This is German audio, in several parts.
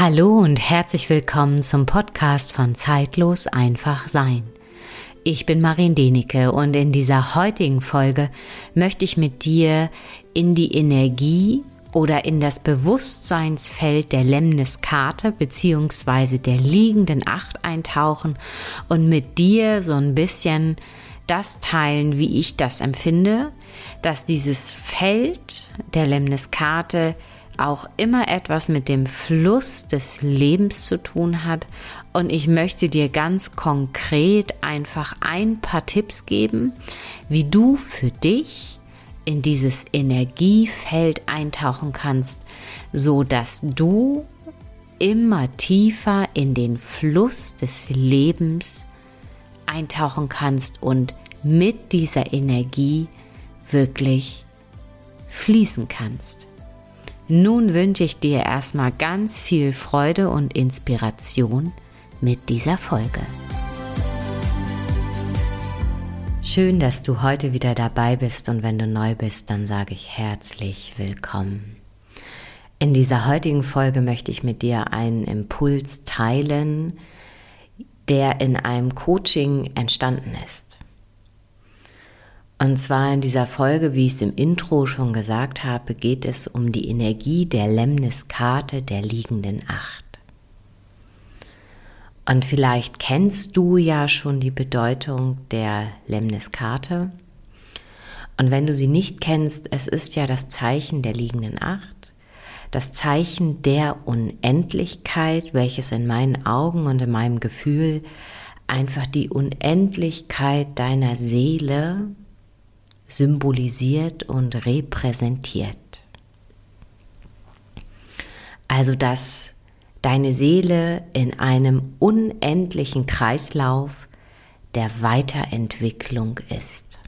Hallo und herzlich willkommen zum Podcast von Zeitlos einfach sein. Ich bin Marin Denike und in dieser heutigen Folge möchte ich mit dir in die Energie oder in das Bewusstseinsfeld der Lemniskarte bzw. der liegenden Acht eintauchen und mit dir so ein bisschen das teilen, wie ich das empfinde, dass dieses Feld der Lemniskarte auch immer etwas mit dem Fluss des Lebens zu tun hat. Und ich möchte dir ganz konkret einfach ein paar Tipps geben, wie du für dich in dieses Energiefeld eintauchen kannst, so dass du immer tiefer in den Fluss des Lebens eintauchen kannst und mit dieser Energie wirklich fließen kannst. Nun wünsche ich dir erstmal ganz viel Freude und Inspiration mit dieser Folge. Schön, dass du heute wieder dabei bist und wenn du neu bist, dann sage ich herzlich willkommen. In dieser heutigen Folge möchte ich mit dir einen Impuls teilen, der in einem Coaching entstanden ist. Und zwar in dieser Folge, wie ich es im Intro schon gesagt habe, geht es um die Energie der Lemniskarte der liegenden Acht. Und vielleicht kennst du ja schon die Bedeutung der Lemniskarte. Und wenn du sie nicht kennst, es ist ja das Zeichen der liegenden Acht, das Zeichen der Unendlichkeit, welches in meinen Augen und in meinem Gefühl einfach die Unendlichkeit deiner Seele symbolisiert und repräsentiert. Also dass deine Seele in einem unendlichen Kreislauf der Weiterentwicklung ist.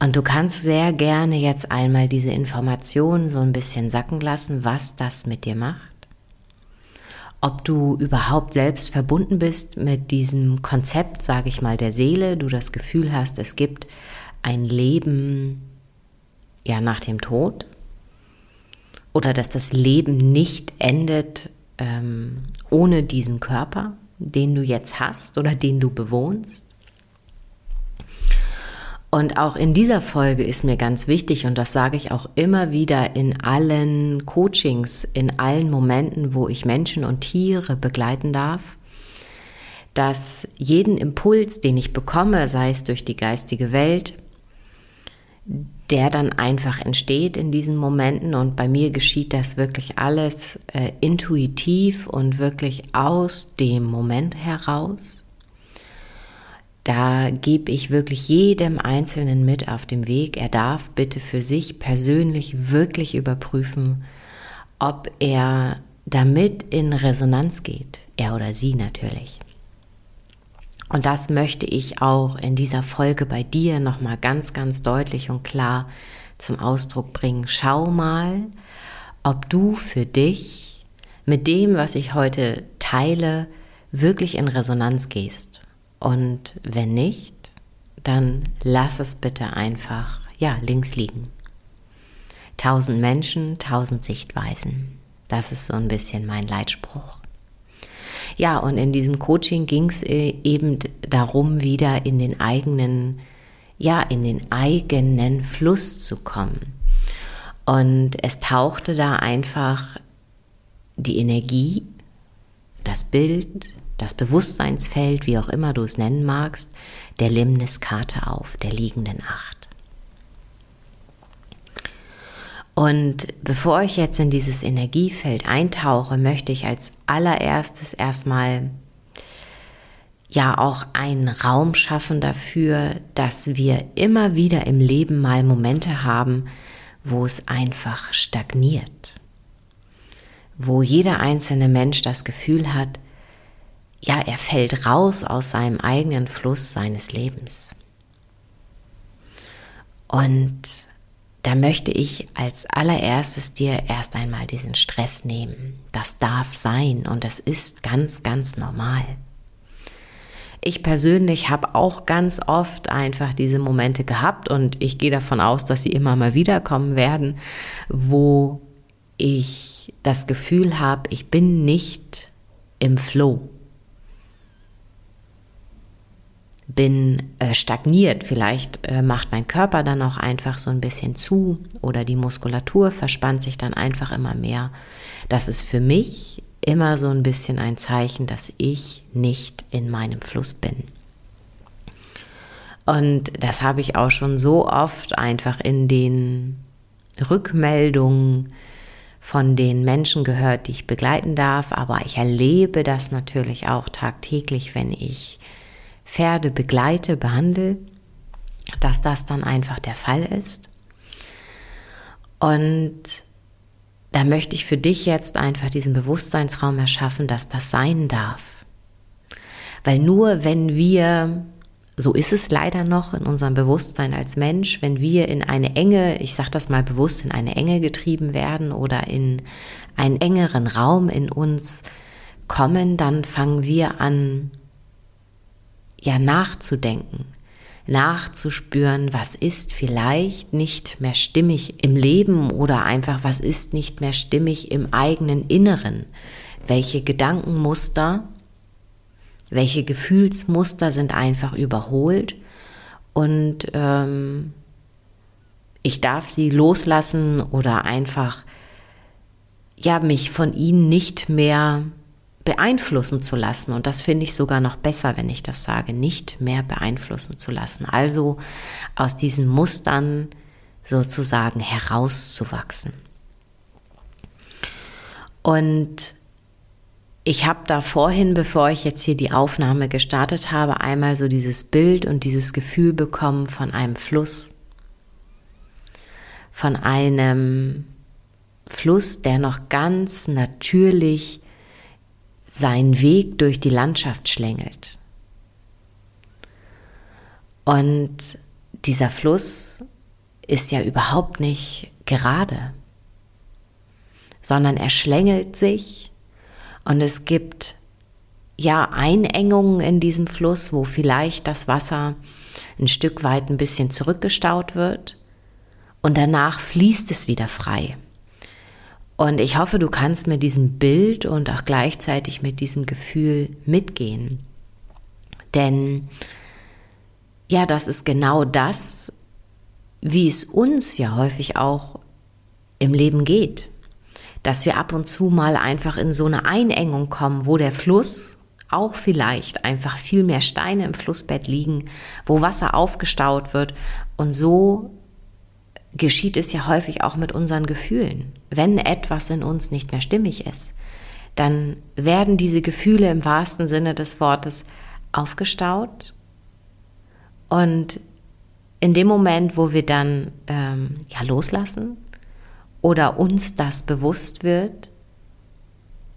Und du kannst sehr gerne jetzt einmal diese Informationen so ein bisschen sacken lassen, was das mit dir macht ob du überhaupt selbst verbunden bist mit diesem Konzept, sage ich mal, der Seele, du das Gefühl hast, es gibt ein Leben ja nach dem Tod oder dass das Leben nicht endet ähm, ohne diesen Körper, den du jetzt hast oder den du bewohnst. Und auch in dieser Folge ist mir ganz wichtig, und das sage ich auch immer wieder in allen Coachings, in allen Momenten, wo ich Menschen und Tiere begleiten darf, dass jeden Impuls, den ich bekomme, sei es durch die geistige Welt, der dann einfach entsteht in diesen Momenten. Und bei mir geschieht das wirklich alles äh, intuitiv und wirklich aus dem Moment heraus. Da gebe ich wirklich jedem Einzelnen mit auf dem Weg. Er darf bitte für sich persönlich wirklich überprüfen, ob er damit in Resonanz geht. Er oder sie natürlich. Und das möchte ich auch in dieser Folge bei dir nochmal ganz, ganz deutlich und klar zum Ausdruck bringen. Schau mal, ob du für dich mit dem, was ich heute teile, wirklich in Resonanz gehst. Und wenn nicht, dann lass es bitte einfach, ja, links liegen. Tausend Menschen, tausend Sichtweisen. Das ist so ein bisschen mein Leitspruch. Ja, und in diesem Coaching ging es äh, eben darum, wieder in den eigenen, ja, in den eigenen Fluss zu kommen. Und es tauchte da einfach die Energie, das Bild, das Bewusstseinsfeld, wie auch immer du es nennen magst, der Limniskarte auf, der liegenden Acht. Und bevor ich jetzt in dieses Energiefeld eintauche, möchte ich als allererstes erstmal ja auch einen Raum schaffen dafür, dass wir immer wieder im Leben mal Momente haben, wo es einfach stagniert. Wo jeder einzelne Mensch das Gefühl hat, ja, er fällt raus aus seinem eigenen Fluss seines Lebens. Und da möchte ich als allererstes dir erst einmal diesen Stress nehmen. Das darf sein und das ist ganz, ganz normal. Ich persönlich habe auch ganz oft einfach diese Momente gehabt und ich gehe davon aus, dass sie immer mal wiederkommen werden, wo ich das Gefühl habe, ich bin nicht im Flow, bin äh, stagniert, vielleicht äh, macht mein Körper dann auch einfach so ein bisschen zu oder die Muskulatur verspannt sich dann einfach immer mehr. Das ist für mich immer so ein bisschen ein Zeichen, dass ich nicht in meinem Fluss bin. Und das habe ich auch schon so oft einfach in den Rückmeldungen von den Menschen gehört, die ich begleiten darf, aber ich erlebe das natürlich auch tagtäglich, wenn ich Pferde begleite, behandle, dass das dann einfach der Fall ist. Und da möchte ich für dich jetzt einfach diesen Bewusstseinsraum erschaffen, dass das sein darf. Weil nur wenn wir so ist es leider noch in unserem Bewusstsein als Mensch, wenn wir in eine enge, ich sage das mal bewusst, in eine Enge getrieben werden oder in einen engeren Raum in uns kommen, dann fangen wir an, ja, nachzudenken, nachzuspüren, was ist vielleicht nicht mehr stimmig im Leben oder einfach, was ist nicht mehr stimmig im eigenen Inneren, welche Gedankenmuster welche Gefühlsmuster sind einfach überholt? Und ähm, ich darf sie loslassen oder einfach ja mich von ihnen nicht mehr beeinflussen zu lassen und das finde ich sogar noch besser, wenn ich das sage, nicht mehr beeinflussen zu lassen. Also aus diesen Mustern sozusagen herauszuwachsen. Und ich habe da vorhin, bevor ich jetzt hier die Aufnahme gestartet habe, einmal so dieses Bild und dieses Gefühl bekommen von einem Fluss. Von einem Fluss, der noch ganz natürlich seinen Weg durch die Landschaft schlängelt. Und dieser Fluss ist ja überhaupt nicht gerade, sondern er schlängelt sich und es gibt ja Einengungen in diesem Fluss, wo vielleicht das Wasser ein Stück weit ein bisschen zurückgestaut wird und danach fließt es wieder frei. Und ich hoffe, du kannst mit diesem Bild und auch gleichzeitig mit diesem Gefühl mitgehen. Denn ja, das ist genau das, wie es uns ja häufig auch im Leben geht dass wir ab und zu mal einfach in so eine Einengung kommen, wo der Fluss auch vielleicht einfach viel mehr Steine im Flussbett liegen, wo Wasser aufgestaut wird. Und so geschieht es ja häufig auch mit unseren Gefühlen. Wenn etwas in uns nicht mehr stimmig ist, dann werden diese Gefühle im wahrsten Sinne des Wortes aufgestaut. Und in dem Moment, wo wir dann ähm, ja loslassen, oder uns das bewusst wird,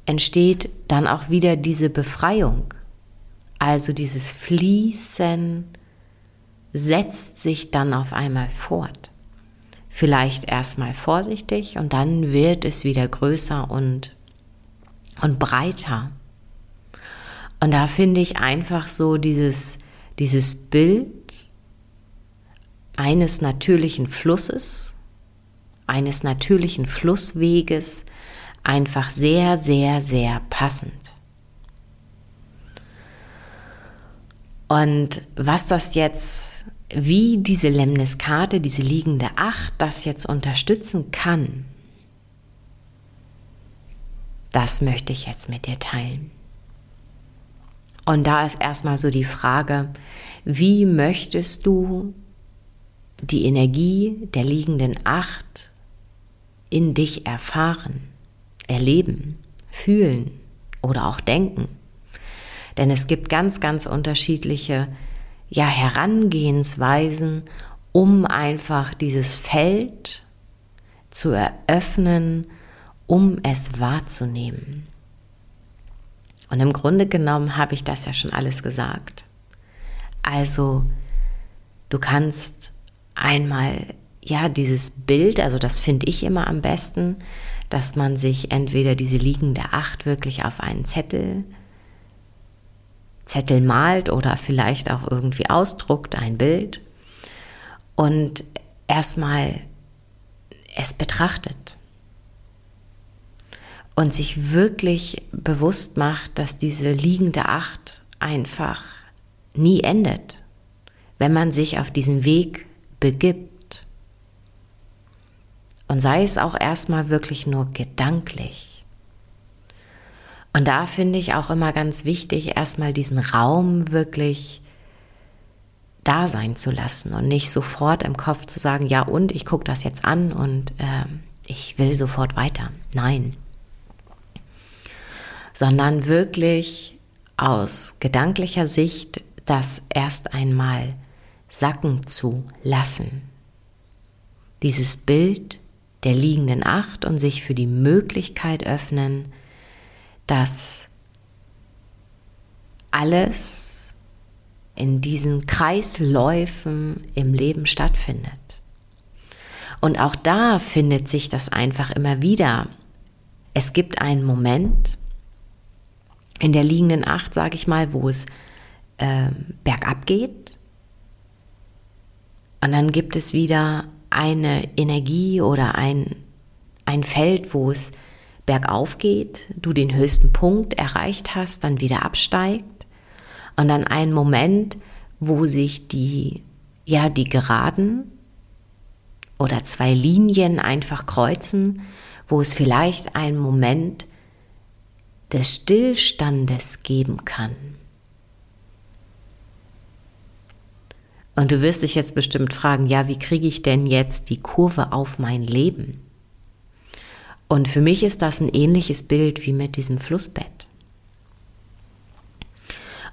entsteht dann auch wieder diese Befreiung. Also dieses Fließen setzt sich dann auf einmal fort. Vielleicht erstmal vorsichtig und dann wird es wieder größer und, und breiter. Und da finde ich einfach so dieses, dieses Bild eines natürlichen Flusses, eines natürlichen Flussweges einfach sehr, sehr, sehr passend. Und was das jetzt, wie diese Lemniskate, diese liegende Acht, das jetzt unterstützen kann, das möchte ich jetzt mit dir teilen. Und da ist erstmal so die Frage, wie möchtest du die Energie der liegenden Acht in dich erfahren, erleben, fühlen oder auch denken. Denn es gibt ganz, ganz unterschiedliche ja, Herangehensweisen, um einfach dieses Feld zu eröffnen, um es wahrzunehmen. Und im Grunde genommen habe ich das ja schon alles gesagt. Also, du kannst einmal ja, dieses Bild, also das finde ich immer am besten, dass man sich entweder diese liegende Acht wirklich auf einen Zettel, Zettel malt oder vielleicht auch irgendwie ausdruckt, ein Bild und erstmal es betrachtet. und sich wirklich bewusst macht, dass diese liegende Acht einfach nie endet, wenn man sich auf diesen Weg begibt. Und sei es auch erstmal wirklich nur gedanklich. Und da finde ich auch immer ganz wichtig, erstmal diesen Raum wirklich da sein zu lassen und nicht sofort im Kopf zu sagen, ja und, ich gucke das jetzt an und äh, ich will sofort weiter. Nein. Sondern wirklich aus gedanklicher Sicht das erst einmal sacken zu lassen. Dieses Bild der liegenden Acht und sich für die Möglichkeit öffnen, dass alles in diesen Kreisläufen im Leben stattfindet. Und auch da findet sich das einfach immer wieder. Es gibt einen Moment in der liegenden Acht, sage ich mal, wo es äh, bergab geht. Und dann gibt es wieder eine Energie oder ein, ein Feld, wo es bergauf geht, du den höchsten Punkt erreicht hast, dann wieder absteigt. Und dann ein Moment, wo sich die, ja, die Geraden oder zwei Linien einfach kreuzen, wo es vielleicht einen Moment des Stillstandes geben kann. Und du wirst dich jetzt bestimmt fragen, ja, wie kriege ich denn jetzt die Kurve auf mein Leben? Und für mich ist das ein ähnliches Bild wie mit diesem Flussbett.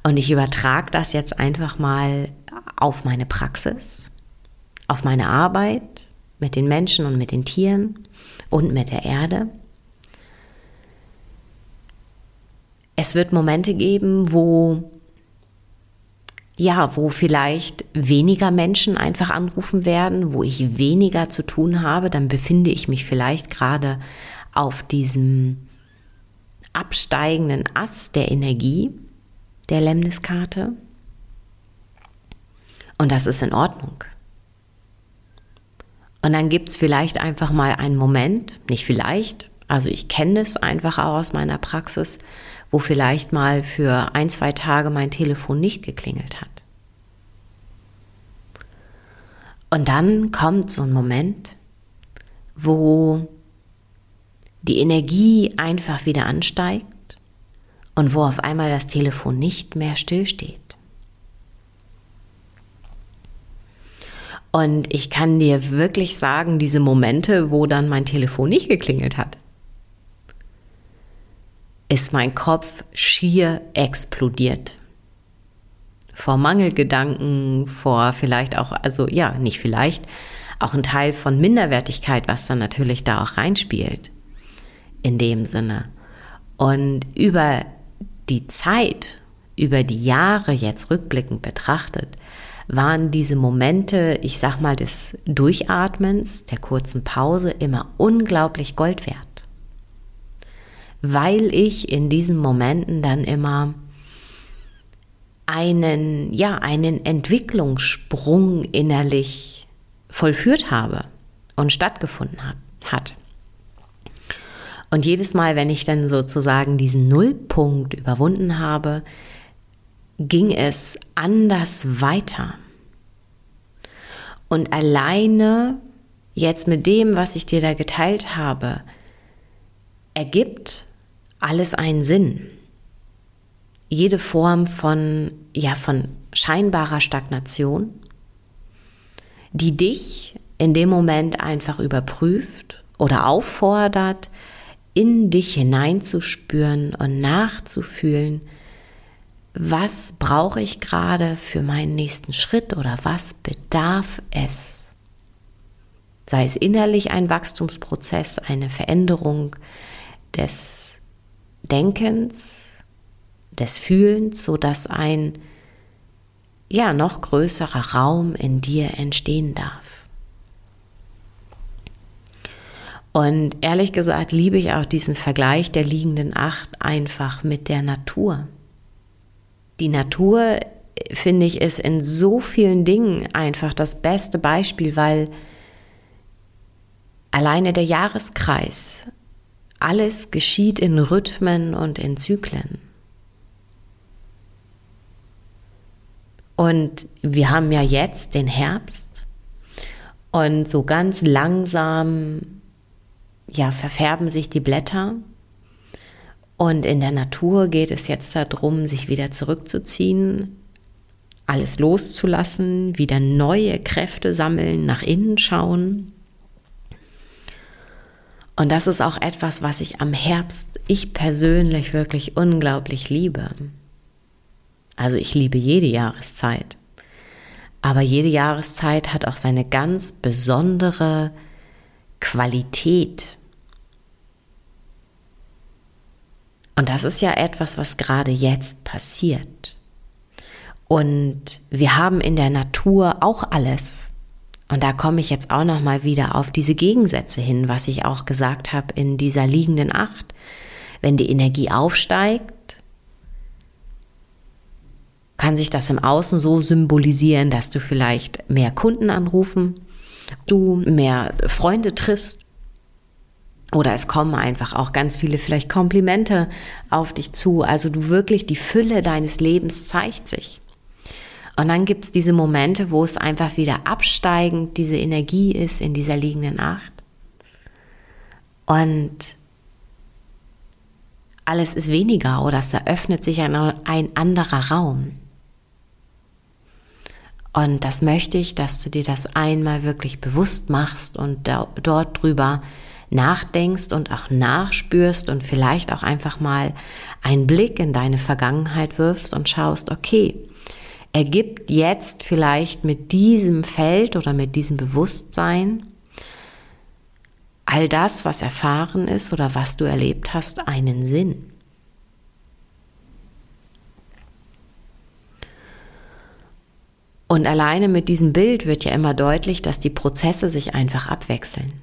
Und ich übertrage das jetzt einfach mal auf meine Praxis, auf meine Arbeit mit den Menschen und mit den Tieren und mit der Erde. Es wird Momente geben, wo ja, wo vielleicht weniger Menschen einfach anrufen werden, wo ich weniger zu tun habe, dann befinde ich mich vielleicht gerade auf diesem absteigenden Ast der Energie der Lemniskarte. Und das ist in Ordnung. Und dann gibt es vielleicht einfach mal einen Moment, nicht vielleicht, also ich kenne es einfach auch aus meiner Praxis, wo vielleicht mal für ein, zwei Tage mein Telefon nicht geklingelt hat. Und dann kommt so ein Moment, wo die Energie einfach wieder ansteigt und wo auf einmal das Telefon nicht mehr stillsteht. Und ich kann dir wirklich sagen, diese Momente, wo dann mein Telefon nicht geklingelt hat, ist mein Kopf schier explodiert. Vor Mangelgedanken, vor vielleicht auch, also ja, nicht vielleicht, auch ein Teil von Minderwertigkeit, was dann natürlich da auch reinspielt. In dem Sinne. Und über die Zeit, über die Jahre jetzt rückblickend betrachtet, waren diese Momente, ich sag mal, des Durchatmens, der kurzen Pause immer unglaublich Gold wert weil ich in diesen Momenten dann immer einen, ja, einen Entwicklungssprung innerlich vollführt habe und stattgefunden hat. Und jedes Mal, wenn ich dann sozusagen diesen Nullpunkt überwunden habe, ging es anders weiter. Und alleine jetzt mit dem, was ich dir da geteilt habe, ergibt alles einen Sinn. Jede Form von, ja, von scheinbarer Stagnation, die dich in dem Moment einfach überprüft oder auffordert, in dich hineinzuspüren und nachzufühlen, was brauche ich gerade für meinen nächsten Schritt oder was bedarf es? Sei es innerlich ein Wachstumsprozess, eine Veränderung des Denkens, des Fühlens, sodass ein ja noch größerer Raum in dir entstehen darf. Und ehrlich gesagt liebe ich auch diesen Vergleich der liegenden Acht einfach mit der Natur. Die Natur, finde ich, ist in so vielen Dingen einfach das beste Beispiel, weil alleine der Jahreskreis alles geschieht in Rhythmen und in Zyklen. Und wir haben ja jetzt den Herbst und so ganz langsam ja verfärben sich die Blätter und in der Natur geht es jetzt darum, sich wieder zurückzuziehen, alles loszulassen, wieder neue Kräfte sammeln, nach innen schauen. Und das ist auch etwas, was ich am Herbst, ich persönlich wirklich unglaublich liebe. Also ich liebe jede Jahreszeit. Aber jede Jahreszeit hat auch seine ganz besondere Qualität. Und das ist ja etwas, was gerade jetzt passiert. Und wir haben in der Natur auch alles. Und da komme ich jetzt auch noch mal wieder auf diese Gegensätze hin, was ich auch gesagt habe in dieser liegenden Acht. Wenn die Energie aufsteigt, kann sich das im Außen so symbolisieren, dass du vielleicht mehr Kunden anrufen, du mehr Freunde triffst oder es kommen einfach auch ganz viele vielleicht Komplimente auf dich zu. Also du wirklich, die Fülle deines Lebens zeigt sich. Und dann gibt es diese Momente, wo es einfach wieder absteigend diese Energie ist in dieser liegenden Acht. Und alles ist weniger oder es eröffnet sich ein, ein anderer Raum. Und das möchte ich, dass du dir das einmal wirklich bewusst machst und da, dort drüber nachdenkst und auch nachspürst und vielleicht auch einfach mal einen Blick in deine Vergangenheit wirfst und schaust, okay, ergibt jetzt vielleicht mit diesem Feld oder mit diesem Bewusstsein all das, was erfahren ist oder was du erlebt hast, einen Sinn. Und alleine mit diesem Bild wird ja immer deutlich, dass die Prozesse sich einfach abwechseln.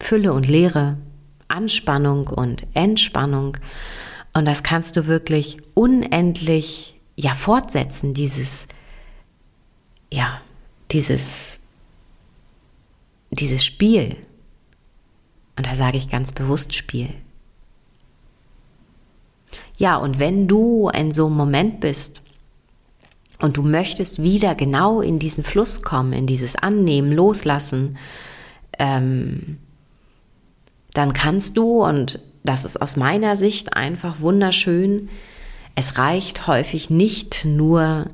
Fülle und Leere, Anspannung und Entspannung. Und das kannst du wirklich unendlich ja fortsetzen, dieses, ja, dieses, dieses Spiel. Und da sage ich ganz bewusst Spiel. Ja, und wenn du in so einem Moment bist und du möchtest wieder genau in diesen Fluss kommen, in dieses Annehmen, Loslassen, ähm, dann kannst du, und das ist aus meiner Sicht einfach wunderschön, es reicht häufig nicht nur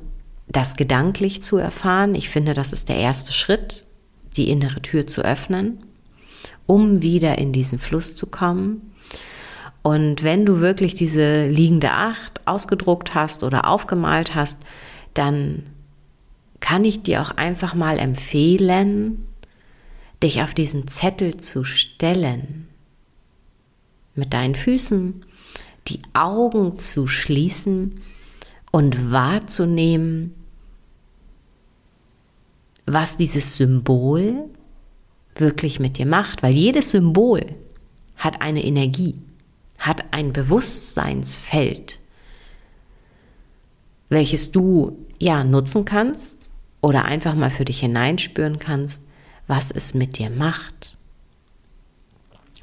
das gedanklich zu erfahren. Ich finde, das ist der erste Schritt, die innere Tür zu öffnen, um wieder in diesen Fluss zu kommen. Und wenn du wirklich diese liegende Acht ausgedruckt hast oder aufgemalt hast, dann kann ich dir auch einfach mal empfehlen, dich auf diesen Zettel zu stellen, mit deinen Füßen, die Augen zu schließen und wahrzunehmen, was dieses Symbol wirklich mit dir macht, weil jedes Symbol hat eine Energie, hat ein Bewusstseinsfeld, welches du ja nutzen kannst oder einfach mal für dich hineinspüren kannst, was es mit dir macht.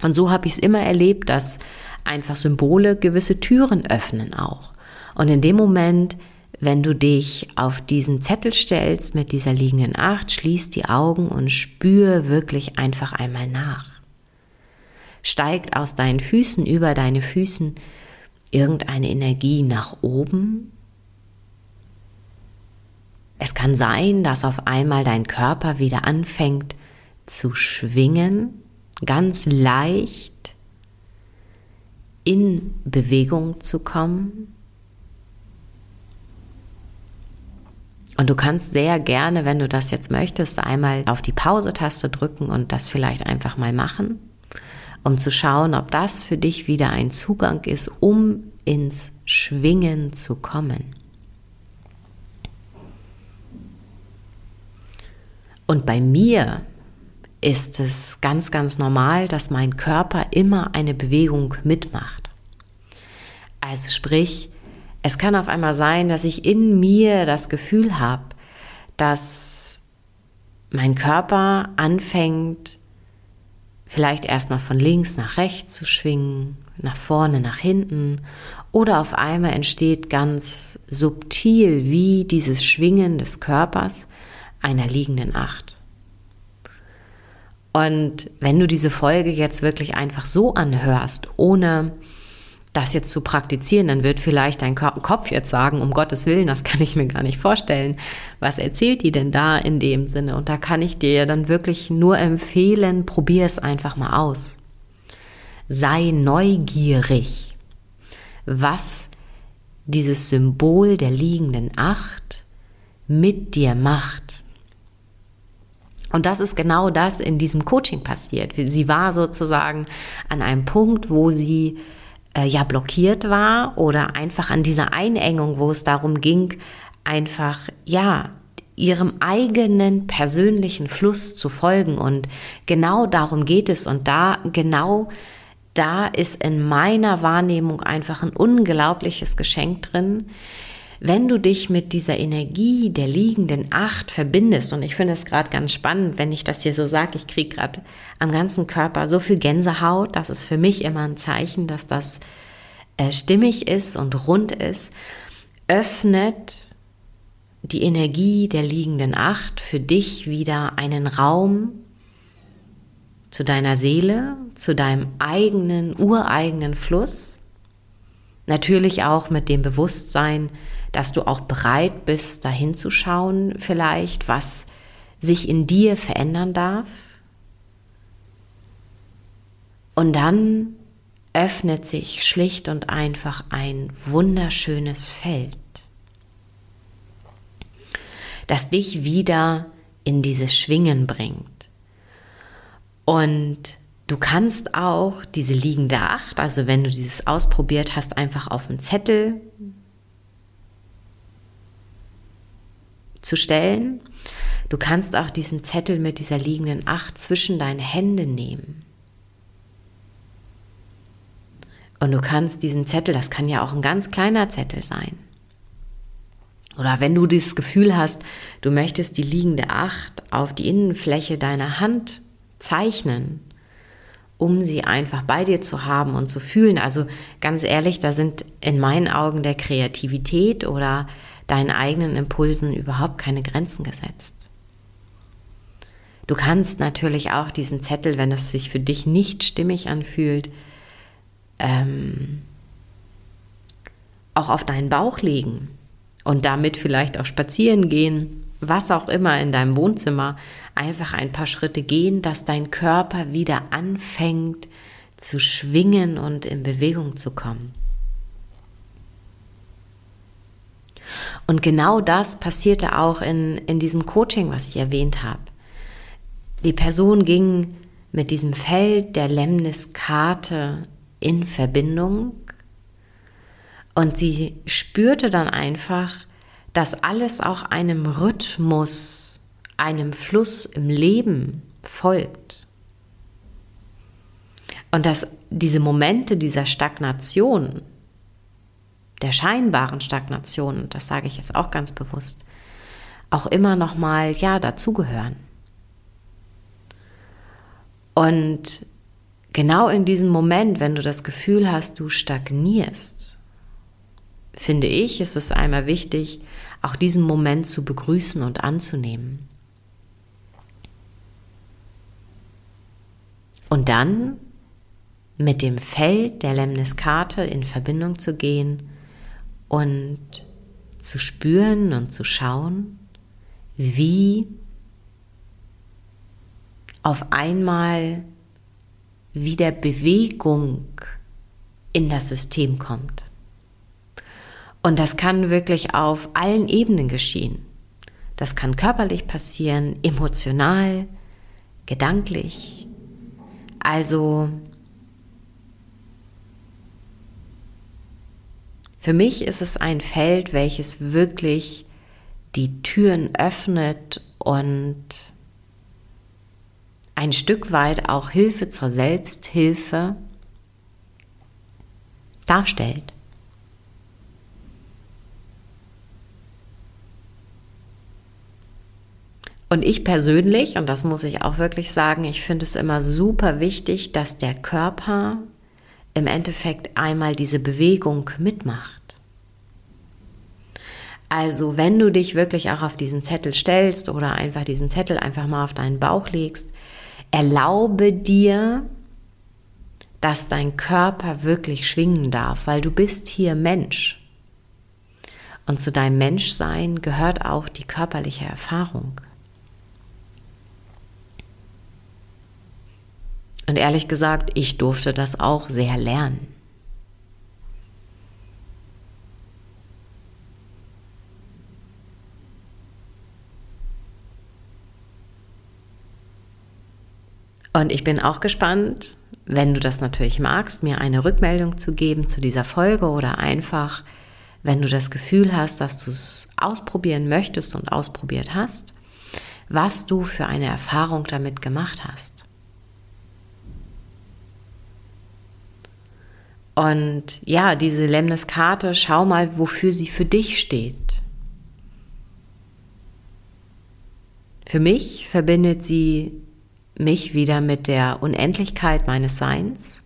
Und so habe ich es immer erlebt, dass einfach Symbole gewisse Türen öffnen auch. Und in dem Moment, wenn du dich auf diesen Zettel stellst mit dieser liegenden Acht, schließ die Augen und spür wirklich einfach einmal nach. Steigt aus deinen Füßen über deine Füßen irgendeine Energie nach oben? Es kann sein, dass auf einmal dein Körper wieder anfängt zu schwingen, ganz leicht in Bewegung zu kommen. Und du kannst sehr gerne, wenn du das jetzt möchtest, einmal auf die Pause-Taste drücken und das vielleicht einfach mal machen, um zu schauen, ob das für dich wieder ein Zugang ist, um ins Schwingen zu kommen. Und bei mir ist es ganz, ganz normal, dass mein Körper immer eine Bewegung mitmacht. Also sprich, es kann auf einmal sein, dass ich in mir das Gefühl habe, dass mein Körper anfängt, vielleicht erstmal von links nach rechts zu schwingen, nach vorne, nach hinten oder auf einmal entsteht ganz subtil wie dieses Schwingen des Körpers einer liegenden Acht. Und wenn du diese Folge jetzt wirklich einfach so anhörst, ohne das jetzt zu praktizieren, dann wird vielleicht dein Kopf jetzt sagen, um Gottes Willen, das kann ich mir gar nicht vorstellen. Was erzählt die denn da in dem Sinne? Und da kann ich dir dann wirklich nur empfehlen, probier es einfach mal aus. Sei neugierig, was dieses Symbol der liegenden Acht mit dir macht. Und das ist genau das in diesem Coaching passiert. Sie war sozusagen an einem Punkt, wo sie äh, ja blockiert war oder einfach an dieser Einengung, wo es darum ging, einfach ja ihrem eigenen persönlichen Fluss zu folgen und genau darum geht es und da genau da ist in meiner Wahrnehmung einfach ein unglaubliches Geschenk drin, wenn du dich mit dieser Energie der liegenden Acht verbindest, und ich finde es gerade ganz spannend, wenn ich das hier so sage, ich kriege gerade am ganzen Körper so viel Gänsehaut, das ist für mich immer ein Zeichen, dass das äh, stimmig ist und rund ist, öffnet die Energie der liegenden Acht für dich wieder einen Raum zu deiner Seele, zu deinem eigenen, ureigenen Fluss. Natürlich auch mit dem Bewusstsein, dass du auch bereit bist, dahin zu schauen, vielleicht, was sich in dir verändern darf. Und dann öffnet sich schlicht und einfach ein wunderschönes Feld, das dich wieder in dieses Schwingen bringt. Und du kannst auch diese liegende Acht, also wenn du dieses ausprobiert hast, einfach auf einen Zettel zu stellen. Du kannst auch diesen Zettel mit dieser liegenden Acht zwischen deine Hände nehmen. Und du kannst diesen Zettel, das kann ja auch ein ganz kleiner Zettel sein. Oder wenn du dieses Gefühl hast, du möchtest die liegende Acht auf die Innenfläche deiner Hand zeichnen, um sie einfach bei dir zu haben und zu fühlen. Also ganz ehrlich, da sind in meinen Augen der Kreativität oder deinen eigenen Impulsen überhaupt keine Grenzen gesetzt. Du kannst natürlich auch diesen Zettel, wenn es sich für dich nicht stimmig anfühlt, ähm, auch auf deinen Bauch legen und damit vielleicht auch spazieren gehen, was auch immer in deinem Wohnzimmer, einfach ein paar Schritte gehen, dass dein Körper wieder anfängt zu schwingen und in Bewegung zu kommen. Und genau das passierte auch in, in diesem Coaching, was ich erwähnt habe. Die Person ging mit diesem Feld der Lemniskarte in Verbindung und sie spürte dann einfach, dass alles auch einem Rhythmus, einem Fluss im Leben folgt. Und dass diese Momente dieser Stagnation, der scheinbaren Stagnation, und das sage ich jetzt auch ganz bewusst, auch immer noch mal ja dazugehören. Und genau in diesem Moment, wenn du das Gefühl hast, du stagnierst, finde ich, ist es einmal wichtig, auch diesen Moment zu begrüßen und anzunehmen. Und dann mit dem Feld der Lemniskate in Verbindung zu gehen und zu spüren und zu schauen, wie auf einmal wieder Bewegung in das System kommt. Und das kann wirklich auf allen Ebenen geschehen. Das kann körperlich passieren, emotional, gedanklich. Also Für mich ist es ein Feld, welches wirklich die Türen öffnet und ein Stück weit auch Hilfe zur Selbsthilfe darstellt. Und ich persönlich, und das muss ich auch wirklich sagen, ich finde es immer super wichtig, dass der Körper im Endeffekt einmal diese Bewegung mitmacht. Also wenn du dich wirklich auch auf diesen Zettel stellst oder einfach diesen Zettel einfach mal auf deinen Bauch legst, erlaube dir, dass dein Körper wirklich schwingen darf, weil du bist hier Mensch. Und zu deinem Menschsein gehört auch die körperliche Erfahrung. Und ehrlich gesagt, ich durfte das auch sehr lernen. Und ich bin auch gespannt, wenn du das natürlich magst, mir eine Rückmeldung zu geben zu dieser Folge oder einfach, wenn du das Gefühl hast, dass du es ausprobieren möchtest und ausprobiert hast, was du für eine Erfahrung damit gemacht hast. Und ja, diese Lemniskarte, schau mal, wofür sie für dich steht. Für mich verbindet sie mich wieder mit der Unendlichkeit meines Seins.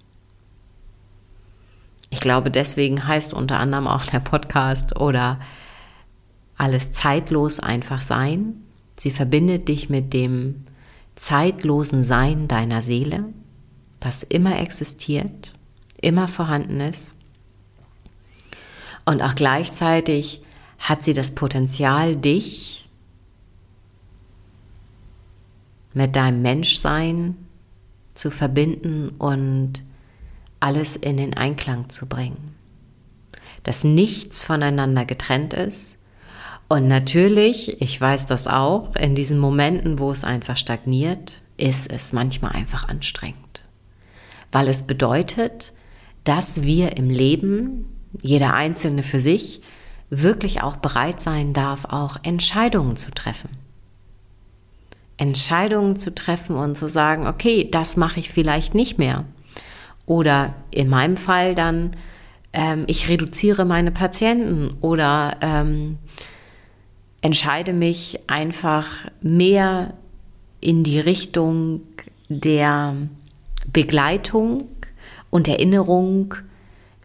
Ich glaube, deswegen heißt unter anderem auch der Podcast oder alles zeitlos einfach sein. Sie verbindet dich mit dem zeitlosen Sein deiner Seele, das immer existiert, immer vorhanden ist. Und auch gleichzeitig hat sie das Potenzial, dich mit deinem Menschsein zu verbinden und alles in den Einklang zu bringen. Dass nichts voneinander getrennt ist. Und natürlich, ich weiß das auch, in diesen Momenten, wo es einfach stagniert, ist es manchmal einfach anstrengend. Weil es bedeutet, dass wir im Leben, jeder Einzelne für sich, wirklich auch bereit sein darf, auch Entscheidungen zu treffen. Entscheidungen zu treffen und zu sagen, okay, das mache ich vielleicht nicht mehr. Oder in meinem Fall dann, ähm, ich reduziere meine Patienten oder ähm, entscheide mich einfach mehr in die Richtung der Begleitung und Erinnerung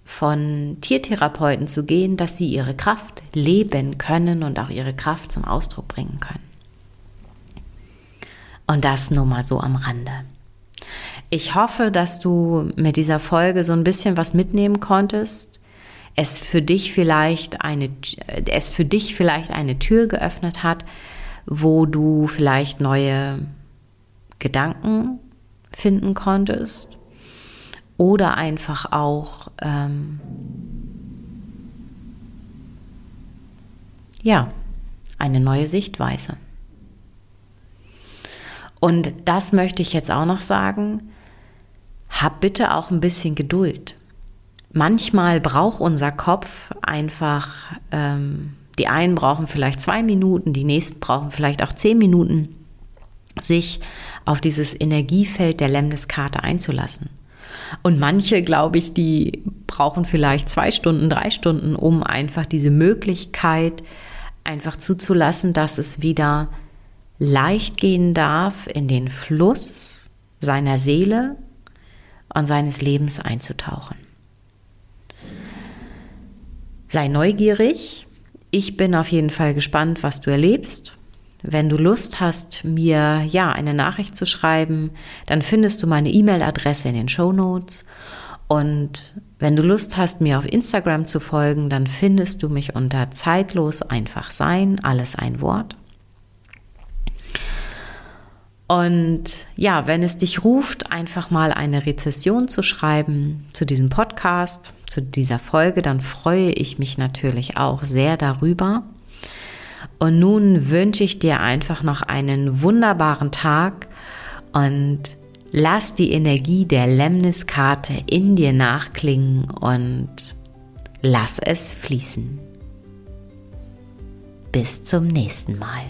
von Tiertherapeuten zu gehen, dass sie ihre Kraft leben können und auch ihre Kraft zum Ausdruck bringen können. Und das nur mal so am Rande. Ich hoffe, dass du mit dieser Folge so ein bisschen was mitnehmen konntest. Es für dich vielleicht eine, es für dich vielleicht eine Tür geöffnet hat, wo du vielleicht neue Gedanken finden konntest oder einfach auch ähm, ja eine neue Sichtweise. Und das möchte ich jetzt auch noch sagen. Hab bitte auch ein bisschen Geduld. Manchmal braucht unser Kopf einfach, ähm, die einen brauchen vielleicht zwei Minuten, die nächsten brauchen vielleicht auch zehn Minuten, sich auf dieses Energiefeld der Lemniskarte einzulassen. Und manche, glaube ich, die brauchen vielleicht zwei Stunden, drei Stunden, um einfach diese Möglichkeit einfach zuzulassen, dass es wieder leicht gehen darf, in den Fluss seiner Seele und seines Lebens einzutauchen. Sei neugierig. Ich bin auf jeden Fall gespannt, was du erlebst. Wenn du Lust hast, mir ja eine Nachricht zu schreiben, dann findest du meine E-Mail-Adresse in den Show Notes. Und wenn du Lust hast, mir auf Instagram zu folgen, dann findest du mich unter zeitlos einfach sein, alles ein Wort. Und ja, wenn es dich ruft, einfach mal eine Rezession zu schreiben zu diesem Podcast, zu dieser Folge, dann freue ich mich natürlich auch sehr darüber. Und nun wünsche ich dir einfach noch einen wunderbaren Tag und lass die Energie der Lemniskarte in dir nachklingen und lass es fließen. Bis zum nächsten Mal.